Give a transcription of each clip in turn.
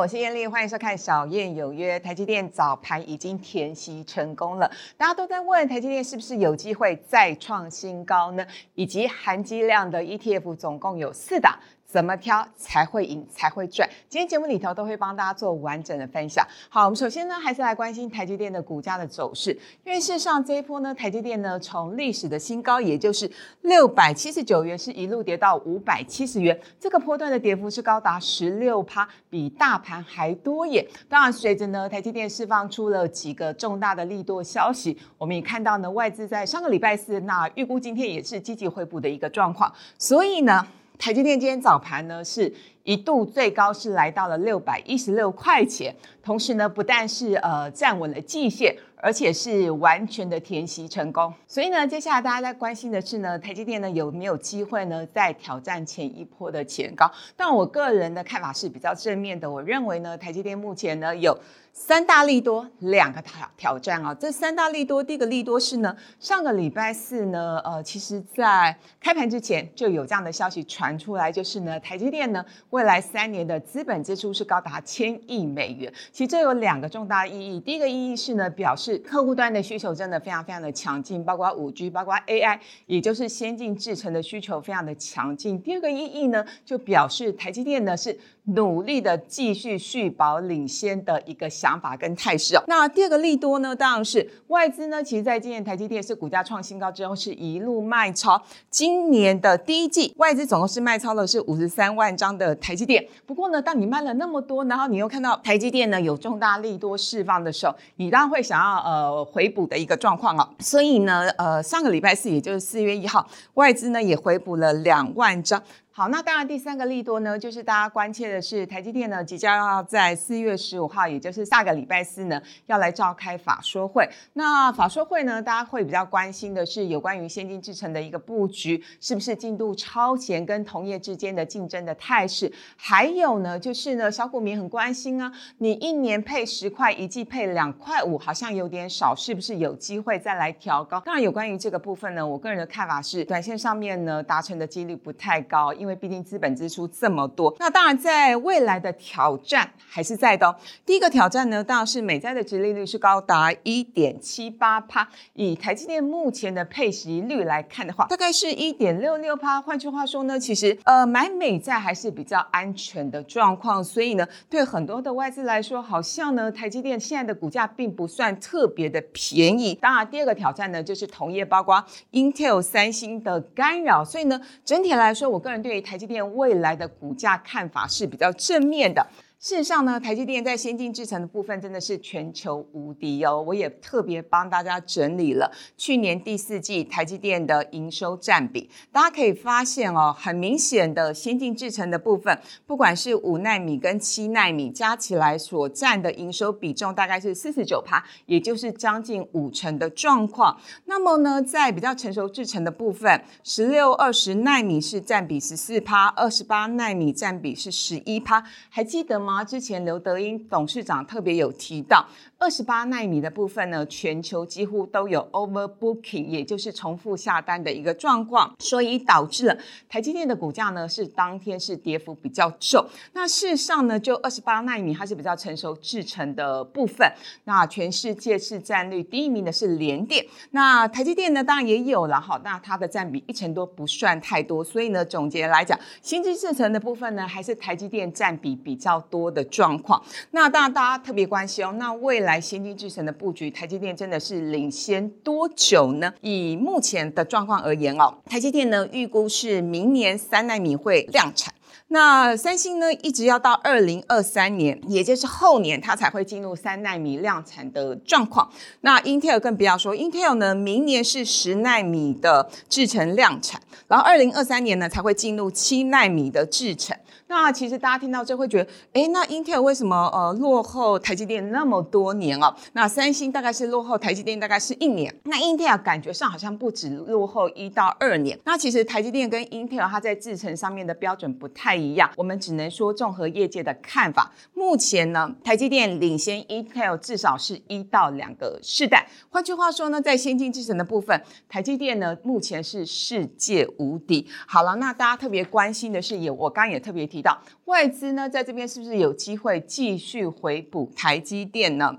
我是燕丽，欢迎收看《小燕有约》。台积电早盘已经填息成功了，大家都在问台积电是不是有机会再创新高呢？以及含积量的 ETF 总共有四档。怎么挑才会赢才会赚？今天节目里头都会帮大家做完整的分享。好，我们首先呢还是来关心台积电的股价的走势，因为事实上这一波呢，台积电呢从历史的新高，也就是六百七十九元，是一路跌到五百七十元，这个波段的跌幅是高达十六趴，比大盘还多耶。当然，随着呢台积电释放出了几个重大的利多消息，我们也看到呢外资在上个礼拜四，那预估今天也是积极回补的一个状况，所以呢。台积电今天早盘呢，是一度最高是来到了六百一十六块钱，同时呢，不但是呃站稳了季线，而且是完全的填息成功。所以呢，接下来大家在关心的是呢，台积电呢有没有机会呢再挑战前一波的前高？但我个人的看法是比较正面的，我认为呢，台积电目前呢有。三大利多，两个挑挑战啊！这三大利多，第一个利多是呢，上个礼拜四呢，呃，其实在开盘之前就有这样的消息传出来，就是呢，台积电呢未来三年的资本支出是高达千亿美元。其实这有两个重大意义，第一个意义是呢，表示客户端的需求真的非常非常的强劲，包括五 G，包括 AI，也就是先进制程的需求非常的强劲。第二个意义呢，就表示台积电呢是努力的继续续保领先的一个。想法跟态势哦。那第二个利多呢，当然是外资呢。其实，在今年台积电是股价创新高之后，是一路卖超。今年的第一季，外资总共是卖超了是五十三万张的台积电。不过呢，当你卖了那么多，然后你又看到台积电呢有重大利多释放的时候，你当然会想要呃回补的一个状况哦。所以呢，呃，上个礼拜四，也就是四月一号，外资呢也回补了两万张。好，那当然第三个利多呢，就是大家关切的是台积电呢即将要在四月十五号，也就是下个礼拜四呢，要来召开法说会。那法说会呢，大家会比较关心的是有关于先进制程的一个布局，是不是进度超前，跟同业之间的竞争的态势。还有呢，就是呢，小股民很关心啊，你一年配十块，一季配两块五，好像有点少，是不是有机会再来调高？当然，有关于这个部分呢，我个人的看法是，短线上面呢，达成的几率不太高。因为为毕竟资本支出这么多，那当然在未来的挑战还是在的哦。第一个挑战呢，当然是美债的殖利率是高达一点七八帕，以台积电目前的配息率来看的话，大概是一点六六帕。换句话说呢，其实呃买美债还是比较安全的状况，所以呢，对很多的外资来说，好像呢台积电现在的股价并不算特别的便宜。当然，第二个挑战呢，就是同业包括 Intel、三星的干扰，所以呢，整体来说，我个人对对台积电未来的股价看法是比较正面的。事实上呢，台积电在先进制程的部分真的是全球无敌哦。我也特别帮大家整理了去年第四季台积电的营收占比，大家可以发现哦，很明显的先进制程的部分，不管是五纳米跟七纳米加起来所占的营收比重大概是四十九趴，也就是将近五成的状况。那么呢，在比较成熟制程的部分，十六、二十纳米是占比十四趴，二十八纳米占比是十一趴，还记得吗？啊之前刘德英董事长特别有提到。二十八纳米的部分呢，全球几乎都有 overbooking，也就是重复下单的一个状况，所以导致了台积电的股价呢是当天是跌幅比较重。那事实上呢，就二十八纳米它是比较成熟制成的部分，那全世界市占率第一名的是联电，那台积电呢当然也有了哈，那它的占比一成多不算太多，所以呢总结来讲，新制制成的部分呢还是台积电占比比较多的状况。那当然大家特别关心哦，那未来。来先进制程的布局，台积电真的是领先多久呢？以目前的状况而言哦，台积电呢预估是明年三纳米会量产。那三星呢，一直要到二零二三年，也就是后年，它才会进入三纳米量产的状况。那 Intel 更不要说，Intel 呢，明年是十纳米的制程量产，然后二零二三年呢才会进入七纳米的制程。那其实大家听到这会觉得，哎，那 Intel 为什么呃落后台积电那么多年哦？那三星大概是落后台积电大概是一年，那 Intel 感觉上好像不止落后一到二年。那其实台积电跟 Intel 它在制程上面的标准不太。一样。我们只能说综合业界的看法，目前呢，台积电领先 Intel 至少是一到两个世代。换句话说呢，在先进制程的部分，台积电呢目前是世界无敌。好了，那大家特别关心的是，也我刚也特别提到，外资呢在这边是不是有机会继续回补台积电呢？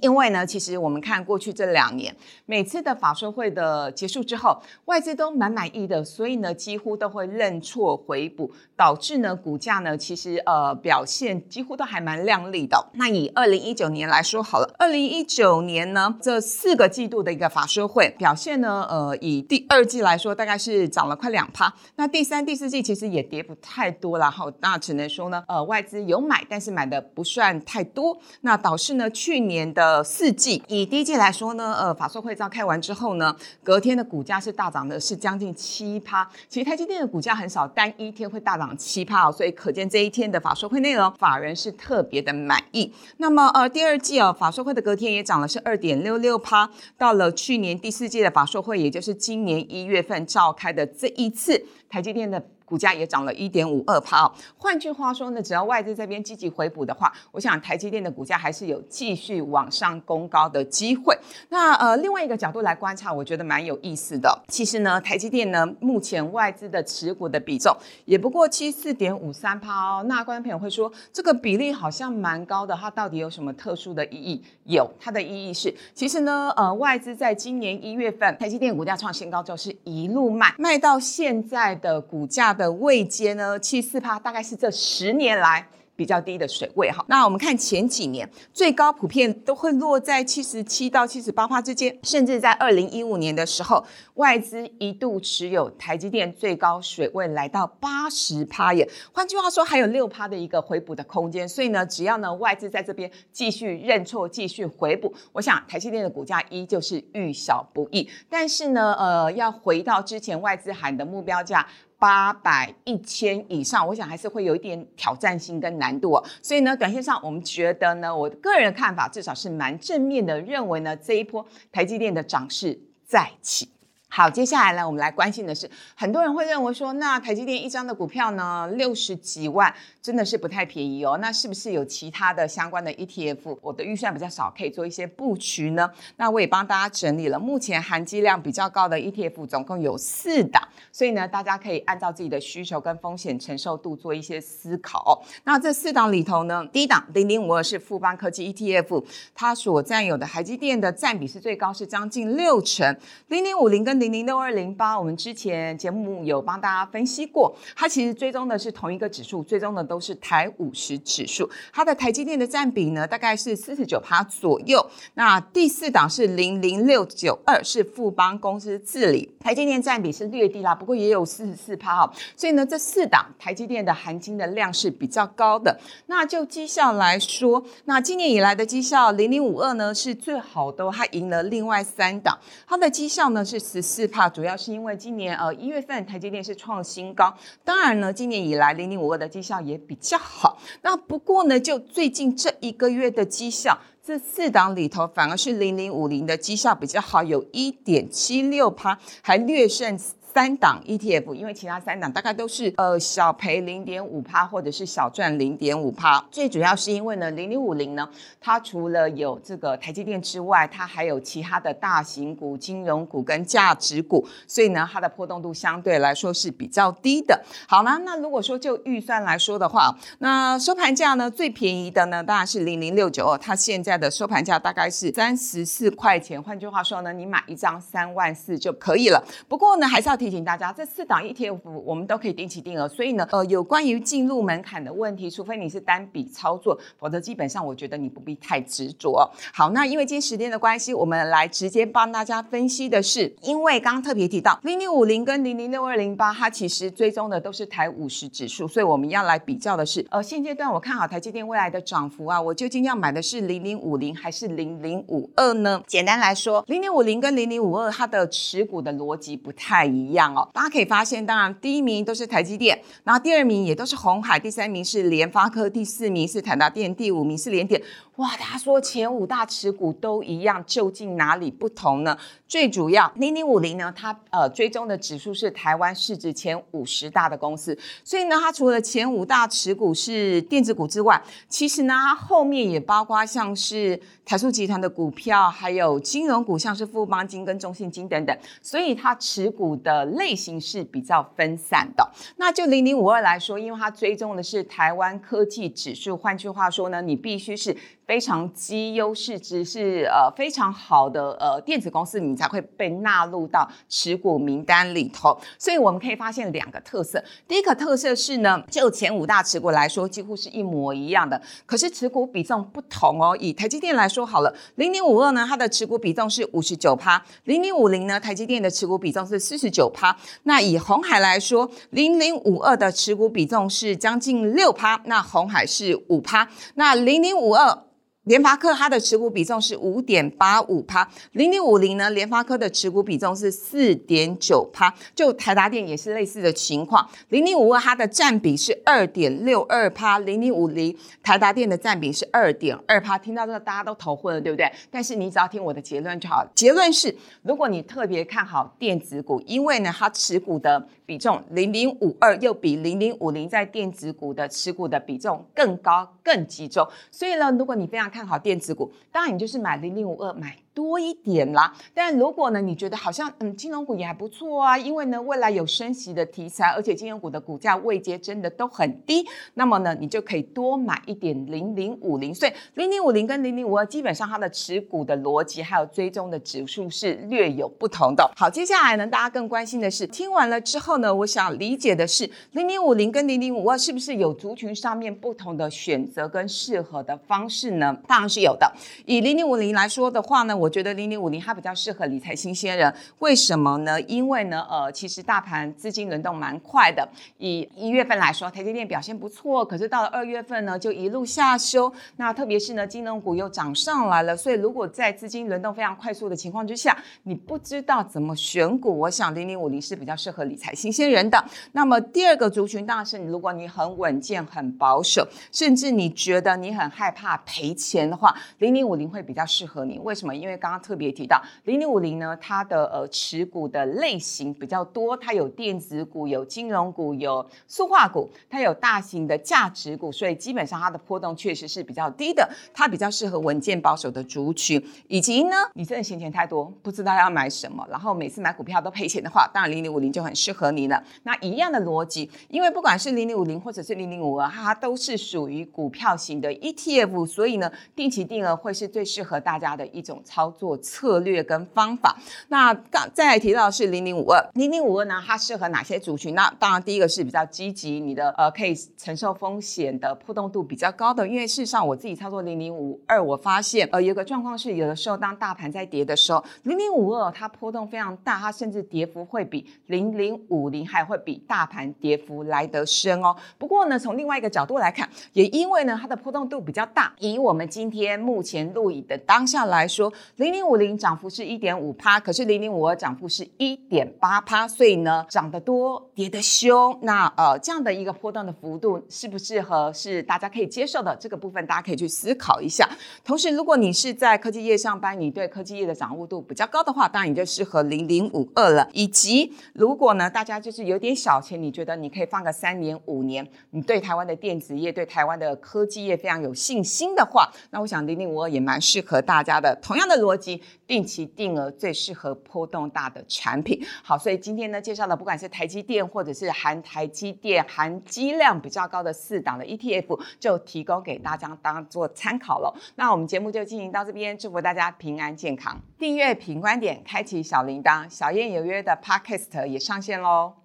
因为呢，其实我们看过去这两年，每次的法说会的结束之后，外资都蛮满意的，所以呢，几乎都会认错回补，导致呢股价呢，其实呃表现几乎都还蛮亮丽的。那以二零一九年来说好了，二零一九年呢这四个季度的一个法说会表现呢，呃以第二季来说，大概是涨了快两趴。那第三、第四季其实也跌不太多了哈，那只能说呢，呃外资有买，但是买的不算太多。那导致呢去年的。呃，四季以第一季来说呢，呃，法说会召开完之后呢，隔天的股价是大涨的，是将近七趴。其实台积电的股价很少单一天会大涨七趴哦，所以可见这一天的法说会内容，法人是特别的满意。那么呃，第二季哦，法说会的隔天也涨了是二点六六趴，到了去年第四季的法说会，也就是今年一月份召开的这一次，台积电的。股价也涨了一点五二趴哦。换句话说呢，只要外资这边积极回补的话，我想台积电的股价还是有继续往上攻高的机会。那呃，另外一个角度来观察，我觉得蛮有意思的。其实呢，台积电呢，目前外资的持股的比重也不过七四点五三趴哦。那观众朋友会说，这个比例好像蛮高的，它到底有什么特殊的意义？有，它的意义是，其实呢，呃，外资在今年一月份，台积电股价创新高之后，是一路卖卖到现在的股价的。的位阶呢，七四趴大概是这十年来。比较低的水位哈，那我们看前几年最高普遍都会落在七十七到七十八帕之间，甚至在二零一五年的时候，外资一度持有台积电最高水位来到八十趴耶。换句话说，还有六趴的一个回补的空间。所以呢，只要呢外资在这边继续认错、继续回补，我想台积电的股价依旧是遇小不易。但是呢，呃，要回到之前外资喊的目标价。八百一千以上，我想还是会有一点挑战性跟难度哦。所以呢，短线上我们觉得呢，我个人的看法至少是蛮正面的，认为呢这一波台积电的涨势再起。好，接下来呢，我们来关心的是，很多人会认为说，那台积电一张的股票呢，六十几万，真的是不太便宜哦。那是不是有其他的相关的 ETF？我的预算比较少，可以做一些布局呢？那我也帮大家整理了，目前含金量比较高的 ETF 总共有四档，所以呢，大家可以按照自己的需求跟风险承受度做一些思考。那这四档里头呢，第一档零零五二是富邦科技 ETF，它所占有的台积电的占比是最高，是将近六成。零零五零跟零零六二零八，我们之前节目有帮大家分析过，它其实追踪的是同一个指数，追踪的都是台五十指数。它的台积电的占比呢，大概是四十九趴左右。那第四档是零零六九二，是富邦公司治理，台积电占比是略低啦，不过也有四十四趴哈。所以呢，这四档台积电的含金的量是比较高的。那就绩效来说，那今年以来的绩效零零五二呢是最好的，它赢了另外三档，它的绩效呢是十。四怕主要是因为今年呃一月份台积电是创新高，当然呢今年以来零零五二的绩效也比较好。那不过呢就最近这一个月的绩效，这四档里头反而是零零五零的绩效比较好，有一点七六趴，还略胜。三档 ETF，因为其他三档大概都是呃小赔零点五趴，或者是小赚零点五趴。最主要是因为呢，零零五零呢，它除了有这个台积电之外，它还有其他的大型股、金融股跟价值股，所以呢，它的波动度相对来说是比较低的。好啦，那如果说就预算来说的话，那收盘价呢最便宜的呢当然是零零六九二，它现在的收盘价大概是三十四块钱。换句话说呢，你买一张三万四就可以了。不过呢，还是要。提醒大家，这四档 ETF 我们都可以定期定额，所以呢，呃，有关于进入门槛的问题，除非你是单笔操作，否则基本上我觉得你不必太执着。好，那因为今天时间的关系，我们来直接帮大家分析的是，因为刚刚特别提到零零五零跟零零六二零八，它其实追踪的都是台五十指数，所以我们要来比较的是，呃，现阶段我看好台积电未来的涨幅啊，我究竟要买的是零零五零还是零零五二呢？简单来说，零零五零跟零零五二它的持股的逻辑不太一样。一样哦。大家可以发现，当然第一名都是台积电，然后第二名也都是红海，第三名是联发科，第四名是台达电，第五名是联电。哇，大家说前五大持股都一样，究竟哪里不同呢？最主要，零零五零呢，它呃追踪的指数是台湾市值前五十大的公司，所以呢，它除了前五大持股是电子股之外，其实呢，它后面也包括像是台塑集团的股票，还有金融股，像是富邦金跟中信金等等，所以它持股的类型是比较分散的。那就零零五二来说，因为它追踪的是台湾科技指数，换句话说呢，你必须是。非常基优势值是呃非常好的呃电子公司，你才会被纳入到持股名单里头。所以我们可以发现两个特色，第一个特色是呢，就前五大持股来说，几乎是一模一样的，可是持股比重不同哦。以台积电来说好了，零零五二呢，它的持股比重是五十九趴，零零五零呢，台积电的持股比重是四十九趴。那以红海来说，零零五二的持股比重是将近六趴，那红海是五趴，那零零五二。联发科它的持股比重是五点八五趴，零零五零呢，联发科的持股比重是四点九趴，就台达电也是类似的情况，零零五二它的占比是二点六二趴，零零五零台达电的占比是二点二趴。听到这个大家都头昏了，对不对？但是你只要听我的结论就好。结论是，如果你特别看好电子股，因为呢它持股的比重零零五二又比零零五零在电子股的持股的比重更高更集中，所以呢，如果你非常看好电子股，当然你就是买零零五二买。多一点啦，但如果呢，你觉得好像嗯，金融股也还不错啊，因为呢，未来有升息的题材，而且金融股的股价位阶真的都很低，那么呢，你就可以多买一点零零五零。所以零零五零跟零零五二基本上它的持股的逻辑还有追踪的指数是略有不同的。好，接下来呢，大家更关心的是，听完了之后呢，我想理解的是零零五零跟零零五二是不是有族群上面不同的选择跟适合的方式呢？当然是有的。以零零五零来说的话呢。我觉得零零五零它比较适合理财新鲜人，为什么呢？因为呢，呃，其实大盘资金轮动蛮快的。以一月份来说，台积电表现不错，可是到了二月份呢，就一路下修。那特别是呢，金融股又涨上来了，所以如果在资金轮动非常快速的情况之下，你不知道怎么选股，我想零零五零是比较适合理财新鲜人的。那么第二个族群当然是，如果你很稳健、很保守，甚至你觉得你很害怕赔钱的话，零零五零会比较适合你。为什么？因为为刚刚特别提到零零五零呢，它的呃持股的类型比较多，它有电子股、有金融股、有塑化股，它有大型的价值股，所以基本上它的波动确实是比较低的，它比较适合稳健保守的族群。以及呢，你真的闲钱太多，不知道要买什么，然后每次买股票都赔钱的话，当然零零五零就很适合你了。那一样的逻辑，因为不管是零零五零或者是零零五二，它都是属于股票型的 ETF，所以呢，定期定额会是最适合大家的一种操。操作策略跟方法，那刚再来提到是零零五二，零零五二呢，它适合哪些族群？那当然第一个是比较积极，你的呃可以承受风险的波动度比较高的。因为事实上我自己操作零零五二，我发现呃有个状况是，有的时候当大盘在跌的时候，零零五二它波动非常大，它甚至跌幅会比零零五零还会比大盘跌幅来得深哦。不过呢，从另外一个角度来看，也因为呢它的波动度比较大，以我们今天目前录影的当下来说。零零五零涨幅是一点五趴，可是零零五二涨幅是一点八趴，所以呢涨得多跌得凶，那呃这样的一个波段的幅度适不适合是大家可以接受的？这个部分大家可以去思考一下。同时，如果你是在科技业上班，你对科技业的掌握度比较高的话，当然你就适合零零五二了。以及如果呢大家就是有点小钱，你觉得你可以放个三年五年，你对台湾的电子业、对台湾的科技业非常有信心的话，那我想零零五二也蛮适合大家的。同样的。逻辑定期定额最适合波动大的产品。好，所以今天呢介绍的不管是台积电或者是含台积电含积量比较高的四档的 ETF，就提供给大家当做参考了。那我们节目就进行到这边，祝福大家平安健康。订阅品观点，开启小铃铛，小燕有约的 Podcast 也上线喽。